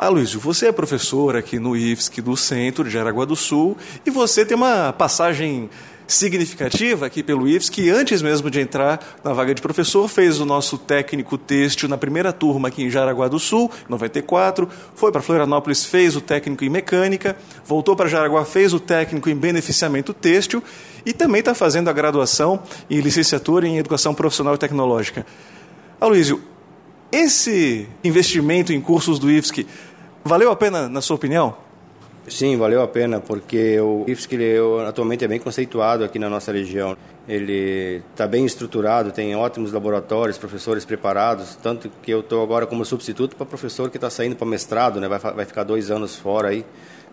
Aloysio, você é professor aqui no IFSC do Centro de Jaraguá do Sul e você tem uma passagem significativa aqui pelo IFSC, que antes mesmo de entrar na vaga de professor, fez o nosso técnico têxtil na primeira turma aqui em Jaraguá do Sul, 94, foi para Florianópolis, fez o técnico em mecânica, voltou para Jaraguá, fez o técnico em beneficiamento têxtil e também está fazendo a graduação em licenciatura em educação profissional e tecnológica. Aloysio, esse investimento em cursos do IFSC valeu a pena, na sua opinião? Sim, valeu a pena, porque o IFSC atualmente é bem conceituado aqui na nossa região. Ele está bem estruturado, tem ótimos laboratórios, professores preparados, tanto que eu estou agora como substituto para professor que está saindo para mestrado, né? vai, vai ficar dois anos fora aí,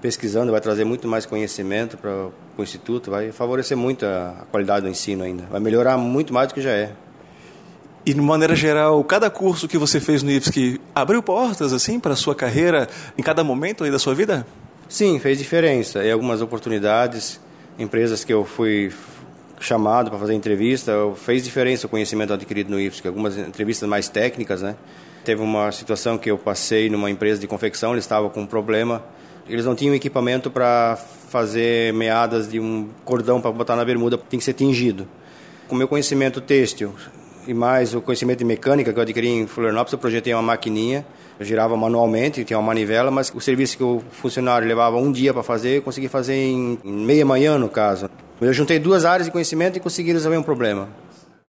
pesquisando, vai trazer muito mais conhecimento para o Instituto, vai favorecer muito a, a qualidade do ensino ainda, vai melhorar muito mais do que já é. E de maneira geral, cada curso que você fez no IFSC abriu portas assim para sua carreira em cada momento aí da sua vida? Sim, fez diferença. Em algumas oportunidades, empresas que eu fui chamado para fazer entrevista, fez diferença o conhecimento adquirido no IFSC. Algumas entrevistas mais técnicas, né? Teve uma situação que eu passei numa empresa de confecção, eles estavam com um problema, eles não tinham equipamento para fazer meadas de um cordão para botar na bermuda, tem que ser tingido. Com meu conhecimento têxtil e mais o conhecimento de mecânica que eu adquiri em Florianópolis, eu projetei uma maquininha eu girava manualmente, tinha uma manivela, mas o serviço que o funcionário levava um dia para fazer, eu consegui fazer em, meia manhã, no caso. Eu juntei duas áreas de conhecimento e consegui resolver um problema.